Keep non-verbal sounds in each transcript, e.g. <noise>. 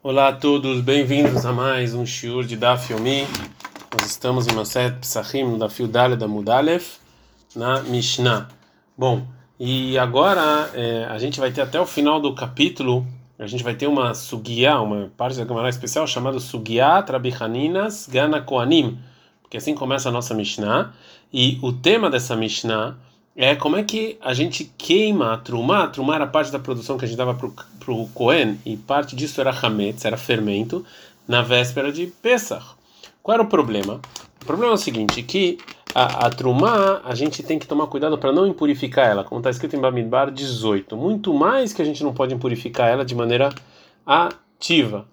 Olá a todos, bem-vindos a mais um shiur de Daf Yomi. Nós estamos em Maset Psachim, Daf Yudale da Mudalef, na Mishnah. Bom, e agora é, a gente vai ter até o final do capítulo, a gente vai ter uma sugiá, uma parte da Gemara especial chamada Sugiá Trabihaninas Gana Koanim, porque assim começa a nossa Mishnah, e o tema dessa Mishnah é como é que a gente queima a trumá. A trumá era parte da produção que a gente dava para o Cohen, e parte disso era hametz, era fermento, na véspera de Pesach. Qual era o problema? O problema é o seguinte, que a, a trumá, a gente tem que tomar cuidado para não impurificar ela, como está escrito em Bamidbar 18. Muito mais que a gente não pode impurificar ela de maneira ativa.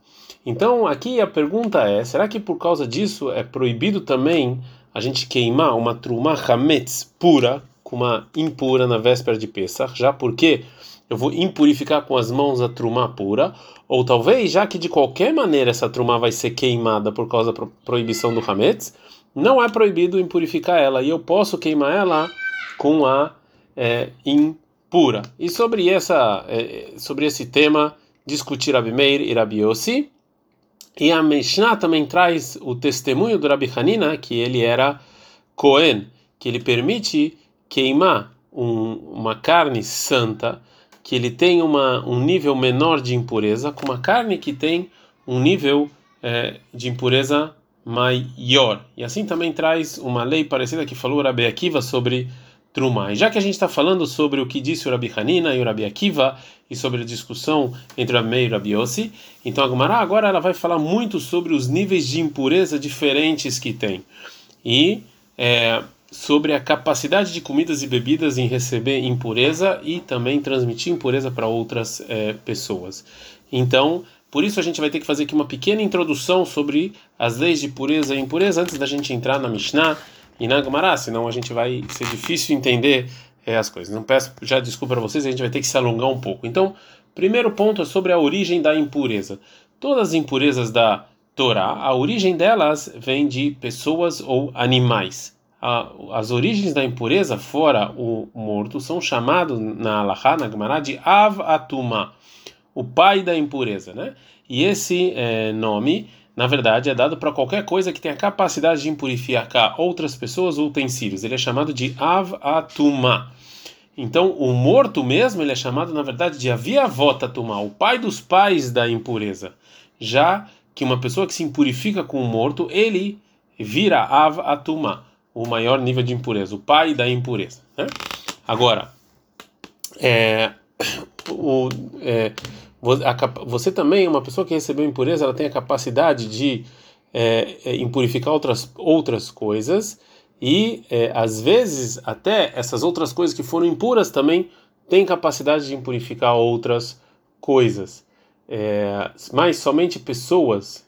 Então, aqui a pergunta é, será que por causa disso é proibido também a gente queimar uma trumá hametz pura, com uma impura na véspera de Pesach, já porque eu vou impurificar com as mãos a trumá pura, ou talvez já que de qualquer maneira essa trumá vai ser queimada por causa da proibição do Hametz, não é proibido impurificar ela e eu posso queimar ela com a é, impura. E sobre essa, é, sobre esse tema discutir Abimeir e Rabi Yossi, e a Mishnah também traz o testemunho do Rabi Hanina que ele era Cohen, que ele permite queimar um, uma carne santa que ele tem uma, um nível menor de impureza com uma carne que tem um nível é, de impureza maior. E assim também traz uma lei parecida que falou o Rabi Akiva sobre Trumá. E já que a gente está falando sobre o que disse o Rabi Hanina e o Rabi Akiva e sobre a discussão entre o Rabi e o Rabi Yossi, então a Gemara agora ela vai falar muito sobre os níveis de impureza diferentes que tem. E é, sobre a capacidade de comidas e bebidas em receber impureza e também transmitir impureza para outras é, pessoas. Então, por isso a gente vai ter que fazer aqui uma pequena introdução sobre as leis de pureza e impureza antes da gente entrar na Mishnah e na Gemara, senão a gente vai ser difícil entender é, as coisas. Não peço já desculpa para vocês, a gente vai ter que se alongar um pouco. Então, primeiro ponto é sobre a origem da impureza. Todas as impurezas da Torá, a origem delas vem de pessoas ou animais a, as origens da impureza, fora o morto, são chamados na Alahá, na Gemara, de Av Atuma, o pai da impureza, né? E esse é, nome, na verdade, é dado para qualquer coisa que tenha capacidade de impurificar outras pessoas ou utensílios. Ele é chamado de Av Atuma. Então, o morto mesmo, ele é chamado, na verdade, de Aviavota Atuma, o pai dos pais da impureza. Já que uma pessoa que se impurifica com o morto, ele vira Av Atuma o maior nível de impureza, o pai da impureza. Né? Agora, é, o, é, você também, uma pessoa que recebeu impureza, ela tem a capacidade de é, é, impurificar outras, outras coisas e, é, às vezes, até essas outras coisas que foram impuras também têm capacidade de impurificar outras coisas. É, mas somente pessoas,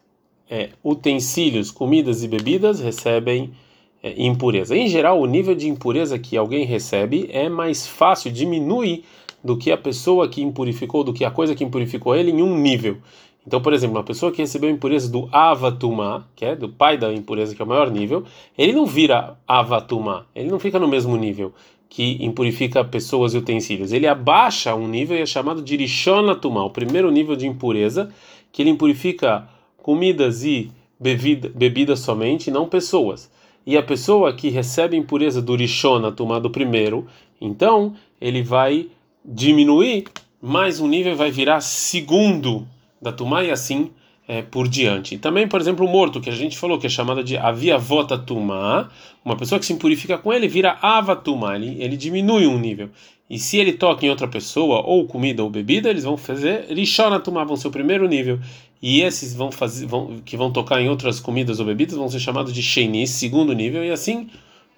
utensílios, comidas e bebidas recebem é, impureza. Em geral, o nível de impureza que alguém recebe é mais fácil, diminui do que a pessoa que impurificou, do que a coisa que impurificou ele em um nível. Então, por exemplo, uma pessoa que recebeu impureza do Avatuma, que é do pai da impureza, que é o maior nível, ele não vira Avatuma, ele não fica no mesmo nível que impurifica pessoas e utensílios. Ele abaixa um nível e é chamado de Rishonatuma, o primeiro nível de impureza, que ele impurifica comidas e bebida, bebidas somente, não pessoas e a pessoa que recebe impureza do Rishona, tomado primeiro, então ele vai diminuir mais um nível vai virar segundo da Tumá e assim é, por diante. E também, por exemplo, o morto, que a gente falou, que é chamada de Avia Vota Tumá, uma pessoa que se impurifica com ele vira Avatumá, ele, ele diminui um nível. E se ele toca em outra pessoa, ou comida ou bebida, eles vão fazer Rishona Tumá, vão ser o primeiro nível e esses vão fazer, vão, que vão tocar em outras comidas ou bebidas vão ser chamados de Sheini, segundo nível, e assim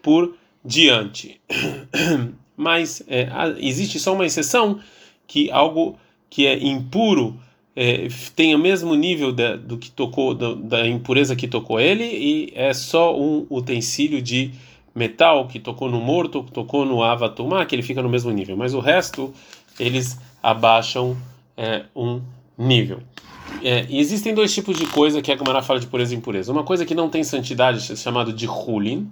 por diante. <coughs> Mas é, existe só uma exceção que algo que é impuro é, tem o mesmo nível da, do que tocou da, da, impureza que tocou ele e é só um utensílio de metal que tocou no morto, que tocou no avatumá, que ele fica no mesmo nível. Mas o resto eles abaixam é, um nível. É, e existem dois tipos de coisa que a Gemara fala de pureza e impureza. Uma coisa que não tem santidade, chamado de hulin.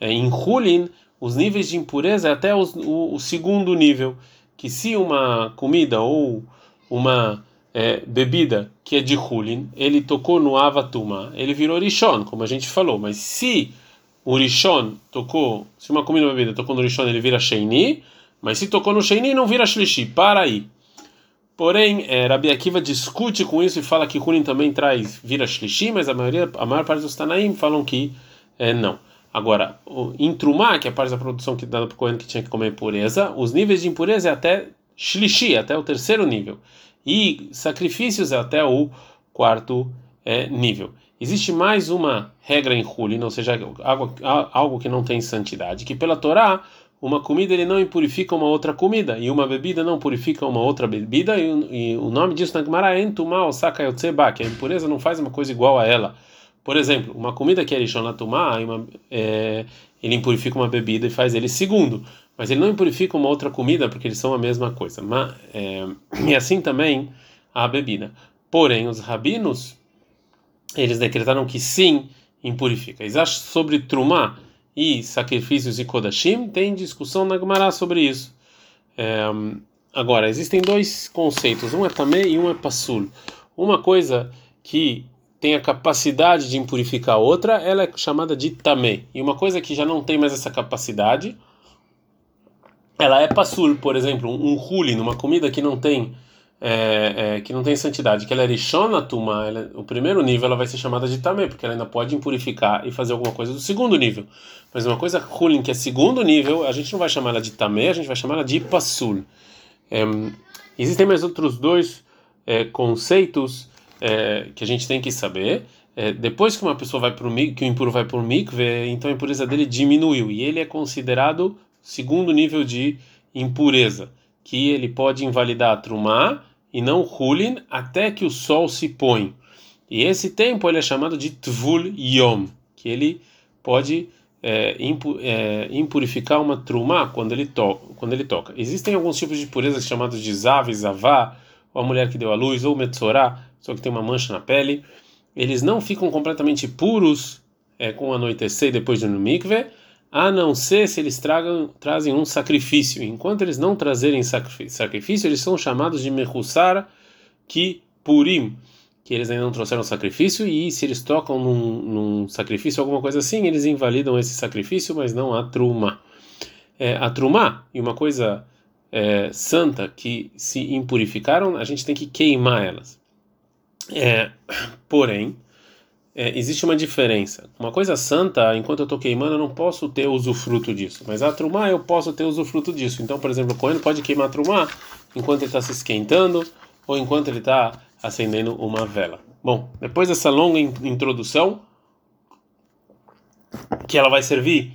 É, em hulin, os níveis de impureza é até os, o, o, segundo nível. Que se uma comida ou uma é, bebida que é de Hulin, ele tocou no Avatuma, ele virou Rishon, como a gente falou. Mas se o Rishon tocou, se uma comida ou bebida tocou no Rishon, ele vira Sheini, mas se tocou no Sheini, não vira Shlishi. Para aí. Porém, é, Rabi Akiva discute com isso e fala que Hulin também traz vira Shlishi, mas a maioria, a maior parte dos Tanaim falam que é, não. Agora, em Trumá, que é a parte da produção que dá para o Cohen que tinha que comer pureza, os níveis de impureza é até Shlishi, até o terceiro nível e sacrifícios até o quarto é, nível. Existe mais uma regra em Hulin, ou seja, algo, algo que não tem santidade, que pela Torá, uma comida ele não impurifica uma outra comida, e uma bebida não purifica uma outra bebida, e, e o nome disso na Gemara é Entumá Osaka Yotseba, que a impureza não faz uma coisa igual a ela. Por exemplo, uma comida que é Rishonatumá, é, ele impurifica uma bebida e faz ele segundo mas ele não impurifica uma outra comida porque eles são a mesma coisa. Mas, é, e assim também a bebida. Porém, os rabinos eles decretaram que sim impurifica. Eles acham sobre trumá e sacrifícios e kodashim tem discussão na Gemara sobre isso. É, agora existem dois conceitos, um é tamé e um é passul. Uma coisa que tem a capacidade de impurificar outra, ela é chamada de tamé. E uma coisa que já não tem mais essa capacidade, ela é passul, por exemplo, um, huli numa comida que não tem é, é, que não tem santidade, que ela é rishona tuma, ela, o primeiro nível ela vai ser chamada de tamé, porque ela ainda pode impurificar e fazer alguma coisa do segundo nível. Mas uma coisa hulin que é segundo nível, a gente não vai chamar ela de tamé, a gente vai chamar ela de passul. É, existem mais outros dois é, conceitos é, que a gente tem que saber. É, depois que uma pessoa vai para o que o impuro vai para o mikve, então a impureza dele diminuiu e ele é considerado segundo nível de impureza, que ele pode invalidar a trumá e não hulin até que o sol se põe. E esse tempo ele é chamado de tvul yom, que ele pode é, impu, é, impurificar uma trumá quando ele, to, quando ele toca. Existem alguns tipos de purezas chamados de zav, zavá, ou a mulher que deu a luz, ou metzorá, só que tem uma mancha na pele. Eles não ficam completamente puros é, com o anoitecer depois de no mikve, a não ser se eles tragam, trazem um sacrifício. Enquanto eles não trazerem sacrifício, eles são chamados de Mechusar ki Purim, que eles ainda não trouxeram sacrifício, e se eles tocam num, num sacrifício, alguma coisa assim, eles invalidam esse sacrifício, mas não a Truma. É, a Truma, e uma coisa é, santa que se impurificaram, a gente tem que queimar elas. É, porém, é, existe uma diferença. Uma coisa santa, enquanto eu estou queimando, eu não posso ter usufruto disso. Mas a trumá eu posso ter usufruto disso. Então, por exemplo, o coelho pode queimar a trumá enquanto ele está se esquentando ou enquanto ele está acendendo uma vela. Bom, depois dessa longa introdução, que ela vai servir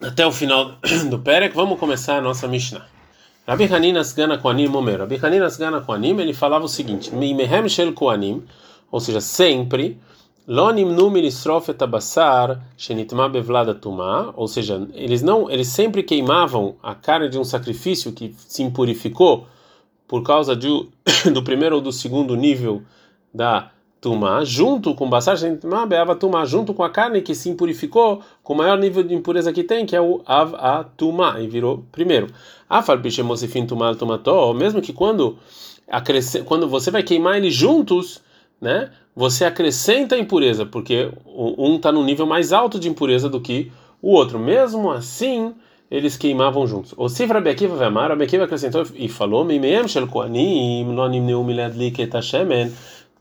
até o final <coughs> do Perek, vamos começar a nossa Mishnah. Rabi Hanina Sgana Koanim Omer. Rabi Hanina Sgana Koanim, ele falava o seguinte: Mimehem Shel Koanim ou seja, sempre, ou seja, eles não, eles sempre queimavam a carne de um sacrifício que se impurificou por causa de, <coughs> do primeiro ou do segundo nível da tumá, junto com basar beava tumá, junto com a carne que se impurificou com o maior nível de impureza que tem, que é o av a tumá, e virou primeiro. Afal bichemosifin tumá tumató, mesmo que quando quando você vai queimar eles juntos, né? Você acrescenta a impureza, porque um está no nível mais alto de impureza do que o outro. Mesmo assim, eles queimavam juntos. O Sifra Bekiva Vemar, Bekiva acrescentou e falou: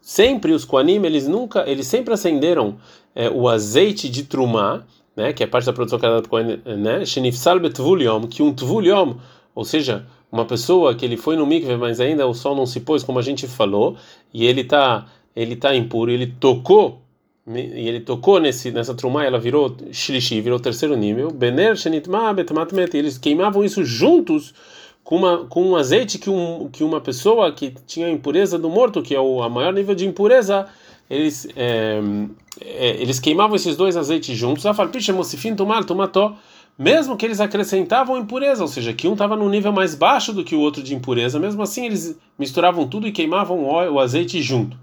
Sempre os Koanim, eles nunca, eles sempre acenderam é, o azeite de trumá, né, que é parte da produção cada Kohen, né, Shenifsal betvuliom, que um tvuliom, ou seja, uma pessoa que ele foi no mikve, mas ainda o sol não se pôs, como a gente falou, e ele está ele está impuro, ele tocou e ele tocou nesse nessa trumá, ela virou shlishi, virou terceiro nível. Bener eles queimavam isso juntos com uma com um azeite que um que uma pessoa que tinha impureza do morto, que é o a maior nível de impureza, eles é, é, eles queimavam esses dois azeites juntos. Afalpicha mosifin tomar mesmo que eles acrescentavam impureza, ou seja, que um estava num nível mais baixo do que o outro de impureza, mesmo assim eles misturavam tudo e queimavam o, o azeite junto.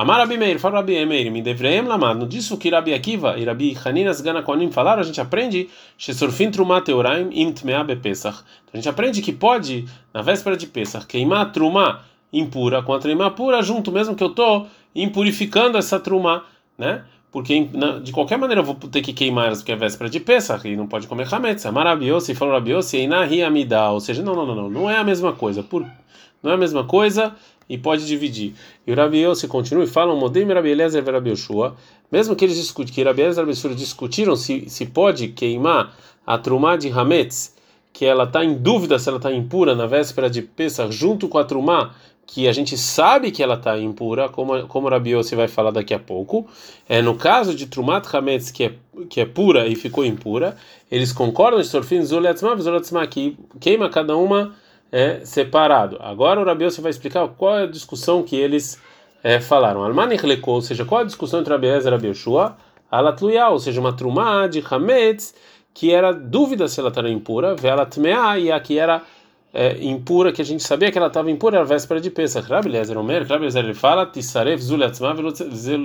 Amar Rabi Meir, fala Rabi Meir, me devreem. No disso que Rabi Akiva e Rabi Haninas Gana Koanim falaram, a gente aprende Shesurfin Truma Teoraim Im Tmea Bepesach. Então a gente aprende que pode, na véspera de Pesach, queimar Truma impura com a truma pura junto, mesmo que eu estou impurificando essa truma, né? Porque de qualquer maneira eu vou ter que queimar elas porque é véspera de Pesach e não pode comer hametz. É maravilhoso, falou rabioso, e inahi amida, ou seja, não, não, não, não, não é a mesma coisa. Por não é a mesma coisa e pode dividir. E o Rabi se continua e fala, Modim Rabi Eliezer e Rabi Yoshua, mesmo que eles discutem, que Rabi Eliezer e Rabi Yoshua discutiram se, se pode queimar a trumá de Hametz, que ela está em dúvida se ela está impura na véspera de Pesach, junto com a trumá que a gente sabe que ela está impura, como como Rabi Yossi vai falar daqui a pouco. É no caso de Trumat Hametz que é que é pura e ficou impura, eles concordam de Sorfin Zuletzma que queima cada uma é separado. Agora o Rabi vai explicar qual é a discussão que eles é, falaram. Almanich lekol, ou seja, qual é a discussão entre Rabi e Rabi Yoshua? Alatluya, ou seja, uma trumá de Hametz que era dúvida se ela estava impura, velatmea e a que era é, impura, que a gente sabia que ela estava impura, era a véspera de Pesach. Rabi Eliezer Omer, Rabi ele fala, Tisaref zulatzma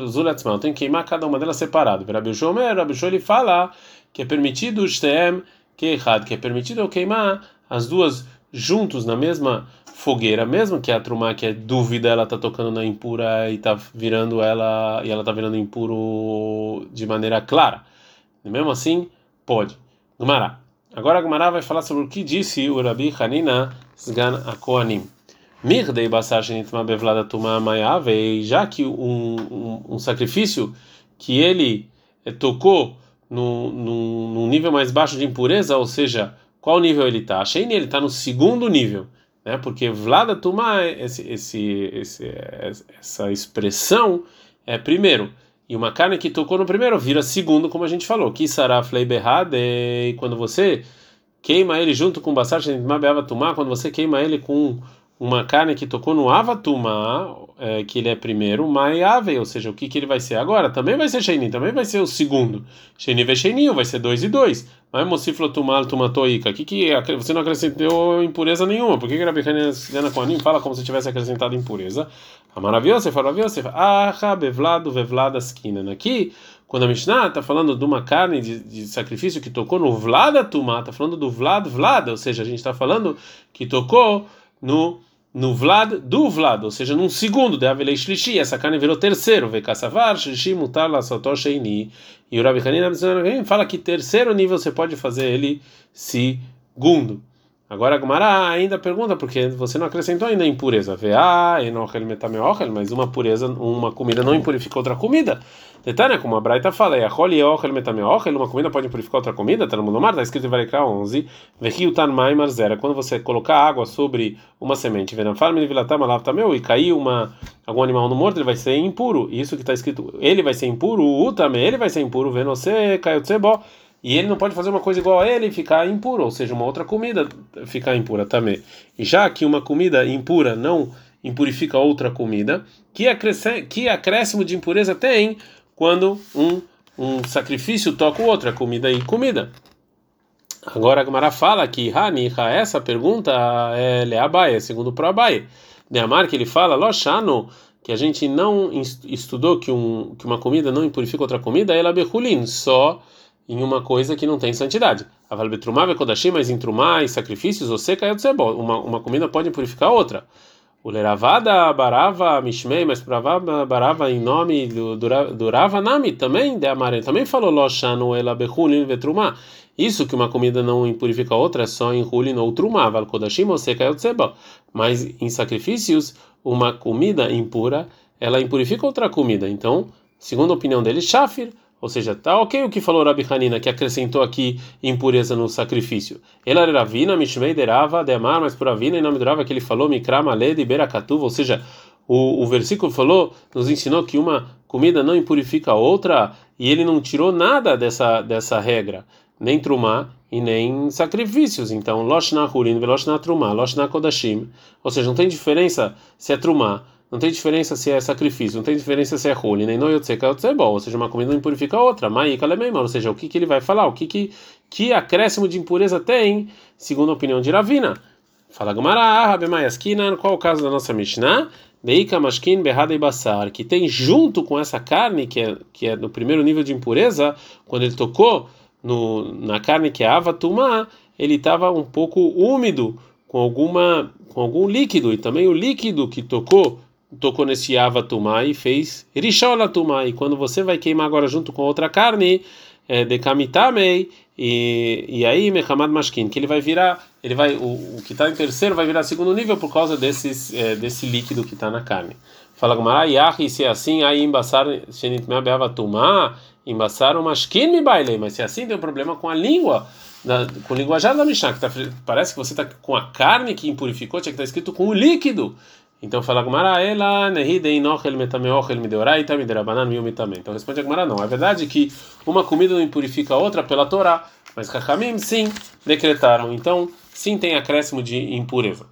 zulatzma, tem que queimar cada uma delas separado. Rabi Omer, ele fala que é permitido shtem que errado, que é permitido eu queimar as duas juntos na mesma fogueira, mesmo que a trumá que é dúvida, ela tá tocando na impura e tá virando ela e ela tá virando impuro de maneira clara. E mesmo assim, pode. Gumará. Agora Gumará vai falar sobre o que disse o Rabi Hanina Sgan Akoanim. Mirdei basar shenitma bevlada tuma mayave, já que um, um, um, sacrifício que ele eh, tocou no nível mais baixo de impureza, ou seja, qual nível ele está? Sheini ele está no segundo nível, né? Porque Vlada Tuma, esse, esse, esse, essa expressão é primeiro. E uma carne que tocou no primeiro vira segundo, como a gente falou. Que sará e quando você queima ele junto com o basar tumá, quando você queima ele com uma carne que tocou no avatuma, é, que ele é primeiro, maiave, ou seja, o que, que ele vai ser agora? Também vai ser sheini, também vai ser o segundo. Sheini ve sheini, vai ser dois e dois. Tumal tumatoika, que que você não acrescentou impureza nenhuma? Por que Rabi Hanan Kohanim fala como se tivesse acrescentado impureza? A maravilhosa, fala ah, bevlado, vevlada skinan. Aqui, quando a Mishnah está falando de uma carne de, de, sacrifício que tocou no vlada tumá, está falando do vlad vlada, ou seja, a gente está falando que tocou no no Vlad do Vlad, ou seja, num segundo de Avelei Shlishi, essa carne virou terceiro, Vekassavar, Shlishi, Mutar, Lasotó, Sheini. E o Rabi Hanina fala que terceiro nível você pode fazer ele segundo. Agora a Gumara ainda pergunta porque você não acrescentou ainda impureza. Enochel metameochel, mas uma pureza, uma comida não impurifica outra comida. Detalhe, como a Braita fala, metameochel, uma comida pode impurificar outra comida. Tá no mundo mar, está escrito em Varekra 11. Vehiutan maimar zera, quando você colocar água sobre uma semente, alavtameu, e cair uma algum animal no morto, ele vai ser impuro. Isso que está escrito, ele vai ser impuro, o também, ele vai ser impuro, venose, caiutsebo. E ele não pode fazer uma coisa igual a ele e ficar impuro, ou seja, uma outra comida ficar impura também. E já que uma comida impura não impurifica outra comida, que, que acréscimo de impureza tem quando um, um sacrifício toca o outro, a comida e comida. Agora a Gamara fala que Haniha, essa pergunta é Leabaia, segundo o Abaye. Neamar, que ele fala, Loshano, que a gente não estudou que, um, que uma comida não impurifica outra comida, ela behulin, só em uma coisa que não tem santidade. Aval betrumá vekodashim, mas em trumá e sacrifícios, você caiu de uma uma comida pode purificar outra. O barava mishmei, mas pravava barava em nome do, do, Rava Nami também, de Amare, também falou loshanu ela behulin vetrumá. Isso que uma comida não impurifica outra é só em hulin ou trumá, kodashim ou seca Mas em sacrifícios, uma comida impura, ela impurifica outra comida. Então, segundo a opinião dele, shafir ou seja, tá ok o que falou Rabi Hanina, que acrescentou aqui impureza no sacrifício. Ela era Ravina, Mishmei derava, demar, mas por Avina, em nome do Rava, que ele falou, Mikra, Maled e Berakatuva, ou seja, o, o versículo falou, nos ensinou que uma comida não impurifica a outra, e ele não tirou nada dessa, dessa regra, nem trumá e nem sacrifícios. Então, Loshna Hurin, Veloshna Trumá, Loshna Kodashim, ou seja, não tem diferença se é trumá não tem diferença se é sacrifício, não tem diferença se é roli, nem noiotzeka ou ou seja, uma comida não impurifica a outra, maíka lememor, ou seja, o que, que ele vai falar, o que, que, que acréscimo de impureza tem, segundo a opinião de Ravina. Fala Gamara, Rabemaiaskina, qual é o caso da nossa Mishnah? Beika Mashkin Behada e Basar, que tem junto com essa carne, que é, que é no primeiro nível de impureza, quando ele tocou no, na carne que é Avatumá, ele estava um pouco úmido com alguma com algum líquido e também o líquido que tocou tocou nesse avatumá e fez rishola e quando você vai queimar agora junto com outra carne é, e, e aí mechamad mashkin que ele vai virar ele vai o, o que está em terceiro vai virar segundo nível por causa desses é, desse líquido que está na carne. Fala Gumara e se é assim aí embaçar shenitmea beavatumá embaçaram mashkin me bailei mas se é assim tem um problema com a língua com o linguajar da Mishnah, que tá, parece que você está com a carne que impurificou, tinha que estar tá escrito com o líquido. Então fala Gumara, ela nehidei nochel metameochel mideoraita miderabanan miumitame. Então responde a Gumara, não. É verdade que uma comida não impurifica a outra pela Torá, mas Kachamim sim decretaram. Então sim tem acréscimo de impureza.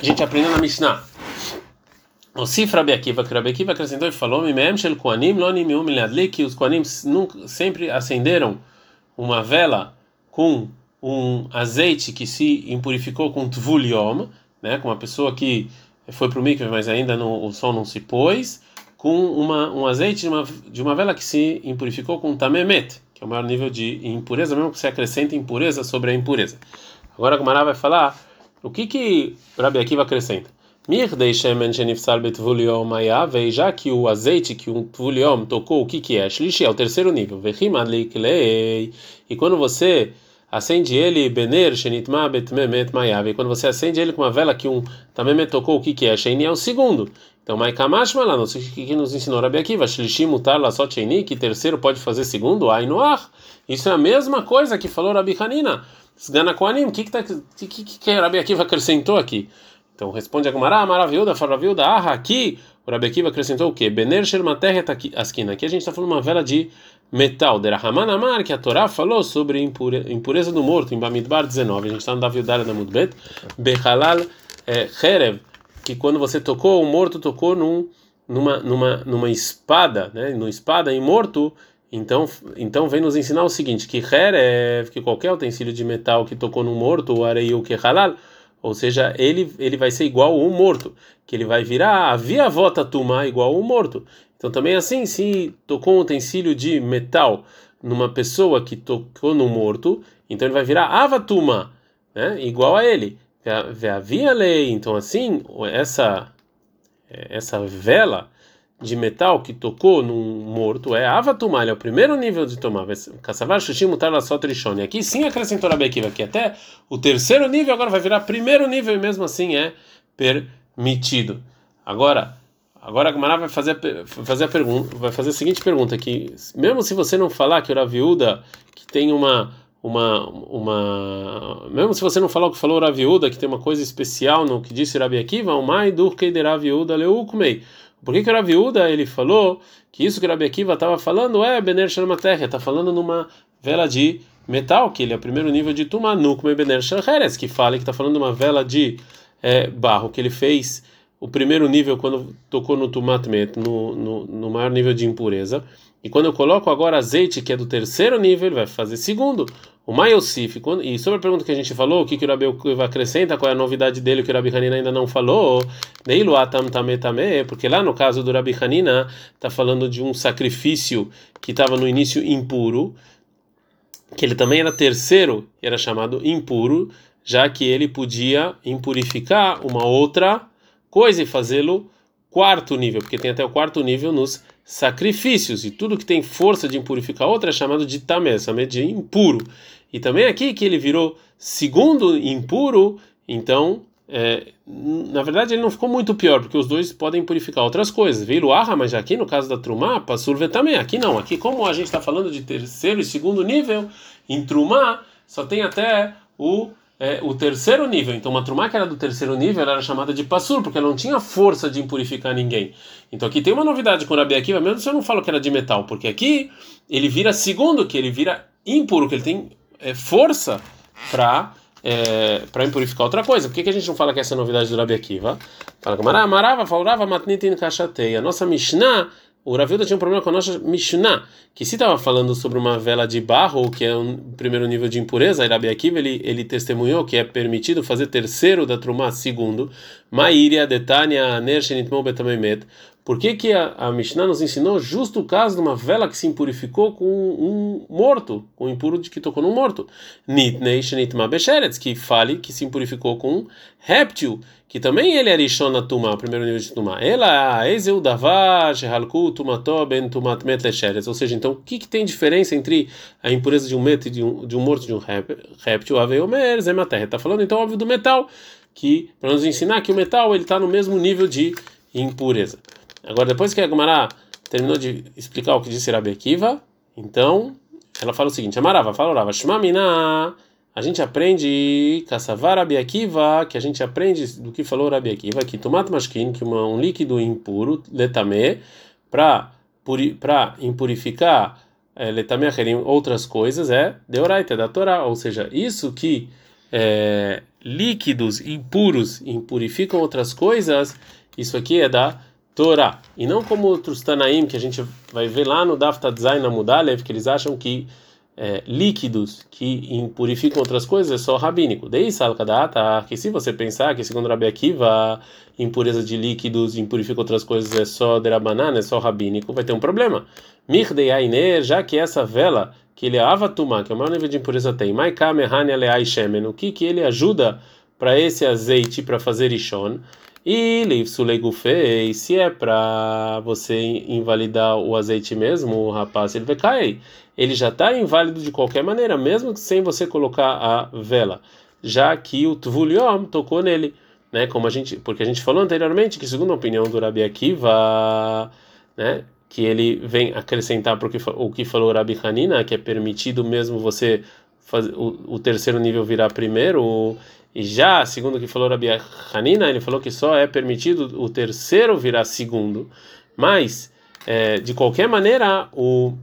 A gente aprendeu na Mishnah. O Sifra Rabi Akiva, que acrescentou e falou: Mimem shel koanim lo nimium que os koanim sempre acenderam uma vela com um azeite que se impurificou com tvuliom, né, com uma pessoa que foi para o mikve, mas ainda não, o sol não se pôs, com uma, um azeite de uma, de uma vela que se impurificou com tamemet, que é o maior nível de impureza, mesmo que você acrescenta impureza sobre a impureza. Agora a Gumara vai falar o que que Rabi Akiva acrescenta. Já que o azeite que um tvuliom tocou, o que que é? Shlishi é o terceiro nível. E quando você acende ele, bener shenitma betmemet mayav. E quando você acende ele com uma vela que um também me tocou, o que que é? Sheini é o segundo. Então, Maikamash lá, não sei o que nos ensinou Rabi Akiva, Shlishi mutar só Sheini, que terceiro pode fazer segundo, Ainoar. Isso é a mesma coisa que falou Rabi Hanina. Sgana Koanim, o que que, tá, que, que, que Rabi Akiva acrescentou aqui? Então responde a Gumara, maravilhosa, faravilda, ah, aqui o Rabi Akiva acrescentou o quê? Bener Shermater Askina. Aqui a gente está falando uma vela de metal. Derahaman Amar, que a Torá falou sobre impureza do morto, em Bamidbar 19. A gente está no Davidara da Mudbet. Bechalal Herev, que quando você tocou, o morto tocou num, numa, numa, numa espada, né? Numa espada em morto. Então, então vem nos ensinar o seguinte: que Herev, que qualquer utensílio de metal que tocou no morto, o areiu que halal ou seja, ele, ele vai ser igual um morto, que ele vai virar a via vota tuma igual um morto. Então também assim, se tocou um utensílio de metal numa pessoa que tocou no morto, então ele vai virar avatuma, né? Igual a ele. Via lei, então assim, essa essa vela de metal que tocou num morto é avatumar, é o primeiro nível de tomar. Kassavar Shushim mutar trishone. Aqui sim acrescentou a Bekiva, que até o terceiro nível agora vai virar primeiro nível e mesmo assim é permitido. Agora, agora a Gamara vai fazer, fazer a pergunta, vai fazer a seguinte pergunta que mesmo se você não falar que o Raviuda que tem uma uma uma mesmo se você não falar o que falou o Raviuda que tem uma coisa especial no que disse Rabi Akiva, o mai dur que de Raviuda leukumei por que, que a Viúda ele falou que isso que Rabi Akiva estava falando é Bener Terra, está falando numa vela de metal, que ele é o primeiro nível de Tumanuk Bener Shalheres, que fala que está falando de uma vela de é, barro, que ele fez o primeiro nível quando tocou no Tumatmet, no, no, no maior nível de impureza. E quando eu coloco agora azeite, que é do terceiro nível, ele vai fazer segundo. O Mayosif, e sobre a pergunta que a gente falou, o que, que o Rabi acrescenta, qual é a novidade dele que o Rabi Hanina ainda não falou, porque lá no caso do Rabi Hanina está falando de um sacrifício que estava no início impuro, que ele também era terceiro, era chamado impuro, já que ele podia impurificar uma outra coisa e fazê-lo quarto nível, porque tem até o quarto nível nos sacrifícios, e tudo que tem força de impurificar outra é chamado de tamé, tamé de impuro. E também aqui que ele virou segundo impuro, então, é, na verdade ele não ficou muito pior, porque os dois podem purificar outras coisas. Veio arra, mas aqui no caso da trumá, passurve também. Aqui não, aqui como a gente está falando de terceiro e segundo nível, em trumá só tem até o é, o terceiro nível. Então, uma trumá que era do terceiro nível era chamada de passur, porque ela não tinha força de impurificar ninguém. Então, aqui tem uma novidade com o Rabi Akiva, mesmo se eu não falo que era de metal, porque aqui ele vira segundo, que ele vira impuro, que ele tem é, força para é, para impurificar outra coisa. Por que, que a gente não fala que essa é a novidade do Rabi Akiva? Fala que Marava, falava matnit in A nossa Mishnah o Ravilda tinha um problema com a nossa Mishnah, que se estava falando sobre uma vela de barro, que é um primeiro nível de impureza, Irabi Akiva ele, ele testemunhou que é permitido fazer terceiro da Trumá segundo, Maíria, Detania, Ner, Shenitmou, Betamemet. Por que, que a, a Mishnah nos ensinou justo o caso de uma vela que se impurificou com um, morto, com um impuro de que tocou num morto? Que fale que se impurificou com um réptil, que também ele é Rishona Tuma, primeiro nível de Tuma. Ela, Ezeu Davá, Shehalku, Tumató, Ben Tumat Met Ou seja, então, o que, que tem diferença entre a impureza de um meto e de um, de um morto de um réptil? Aveomer, Zematerra. Está falando então, óbvio, do metal, que para nos ensinar que o metal ele está no mesmo nível de impureza. Agora, depois que a Gemara terminou de explicar o que disse Rabi Akiva, então ela fala o seguinte: Amarava, fala Rava, Shmamina. A gente aprende Kassavar Rabi Akiva, que a gente aprende do que falou Rabi Akiva, que tomato masquin, que uma, um líquido impuro, letame, para para impurificar é, letame acherim, outras coisas, é deoraita, da Torá. Ou seja, isso que é, líquidos impuros impurificam outras coisas, isso aqui é da Torá. E não como outros Tanaim, que a gente vai ver lá no Dafta Zain Amudalev, que eles acham que é, líquidos que impurificam outras coisas é só rabínico. Dei salkadata, que se você pensar que segundo Rabi Akiva, impureza de líquidos impurifica outras coisas é só derabanana, é só rabínico, vai ter um problema. Mirdei ainer, já que essa vela que ele é avatuma, que é o maior nível de impureza tem, maikame hania leai shemen, o que que ele ajuda para esse azeite para fazer ishon? E Leifsulegufei, se é para você invalidar o azeite mesmo, o rapaz, ele vai cair. Ele já está inválido de qualquer maneira, mesmo sem você colocar a vela, já que o Tvuliom tocou nele, né? Como a gente, porque a gente falou anteriormente que segundo a opinião do Rabi Akiva, né? Que ele vem acrescentar porque o que falou o Rabi Hanina, que é permitido mesmo você fazer o, o terceiro nível virar primeiro e já, segundo o que falou Rabi Hanina, ele falou que só é permitido o terceiro virar segundo. Mas, é, de qualquer maneira, o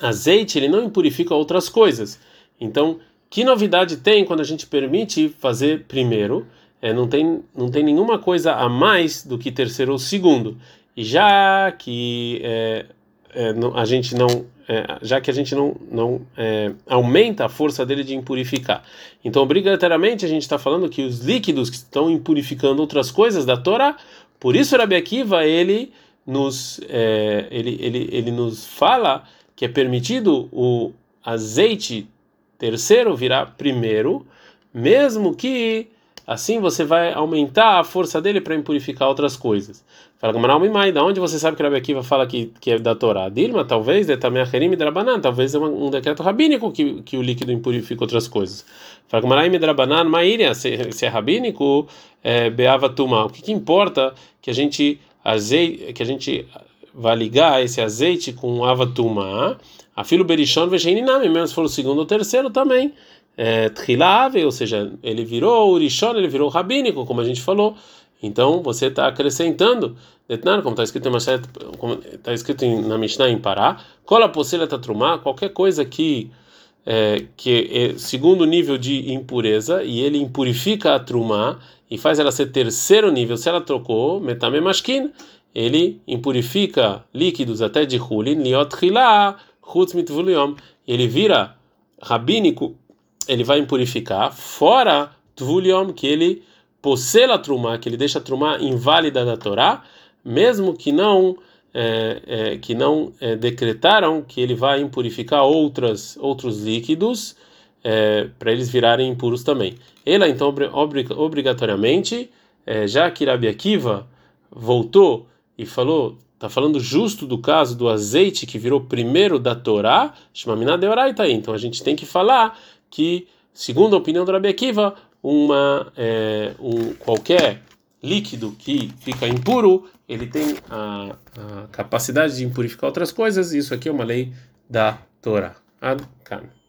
azeite ele não impurifica outras coisas. Então, que novidade tem quando a gente permite fazer primeiro? É, não, tem, não tem nenhuma coisa a mais do que terceiro ou segundo. E já que é, é, a gente não é, já que a gente não, não é, aumenta a força dele de impurificar. Então, obrigatoriamente, a gente está falando que os líquidos que estão impurificando outras coisas da Torá, por isso Rabi Akiva, ele nos, é, ele, ele, ele nos fala que é permitido o azeite terceiro virar primeiro, mesmo que Assim você vai aumentar a força dele para impurificar outras coisas. Fala Gamaral Mimai, da onde você sabe que Rabi Akiva fala que, que é da Torá? Dilma, talvez, de Tameacherim Drabanan, talvez é um decreto rabínico que, que o líquido impurifica outras coisas. Fala Gamaral Drabanan, Maíria, se, se é rabínico, é, Beava Tuma. O que, que importa que a gente azeite, que a gente vai ligar esse azeite com Avatuma? A filo Berishon Vesheininami, mesmo se for o segundo ou terceiro também é, ou seja, ele virou Urishon, ele virou rabínico, como a gente falou. Então você está acrescentando, como está escrito, tá escrito na Mishnah em Pará, cola posselha tatrumá, qualquer coisa que é, que é segundo nível de impureza e ele impurifica a trumá e faz ela ser terceiro nível, se ela trocou metame mashkin, ele impurifica líquidos até de hulin, liot ele vira rabínico ele vai impurificar, fora Tvuliom, que ele possela a Trumá, que ele deixa a Trumá inválida da Torá, mesmo que não é, é, que não é, decretaram que ele vai impurificar outras, outros líquidos é, para eles virarem impuros também. Ela então obrigatoriamente, é, já que Rabi Akiva voltou e falou, está falando justo do caso do azeite que virou primeiro da Torá, Shmamina Deoraita, então a gente tem que falar que, segundo a opinião do Rabi Akiva, uma, é, um, qualquer líquido que fica impuro, ele tem a, a, capacidade de impurificar outras coisas, isso aqui é uma lei da Torá. Ad -kan.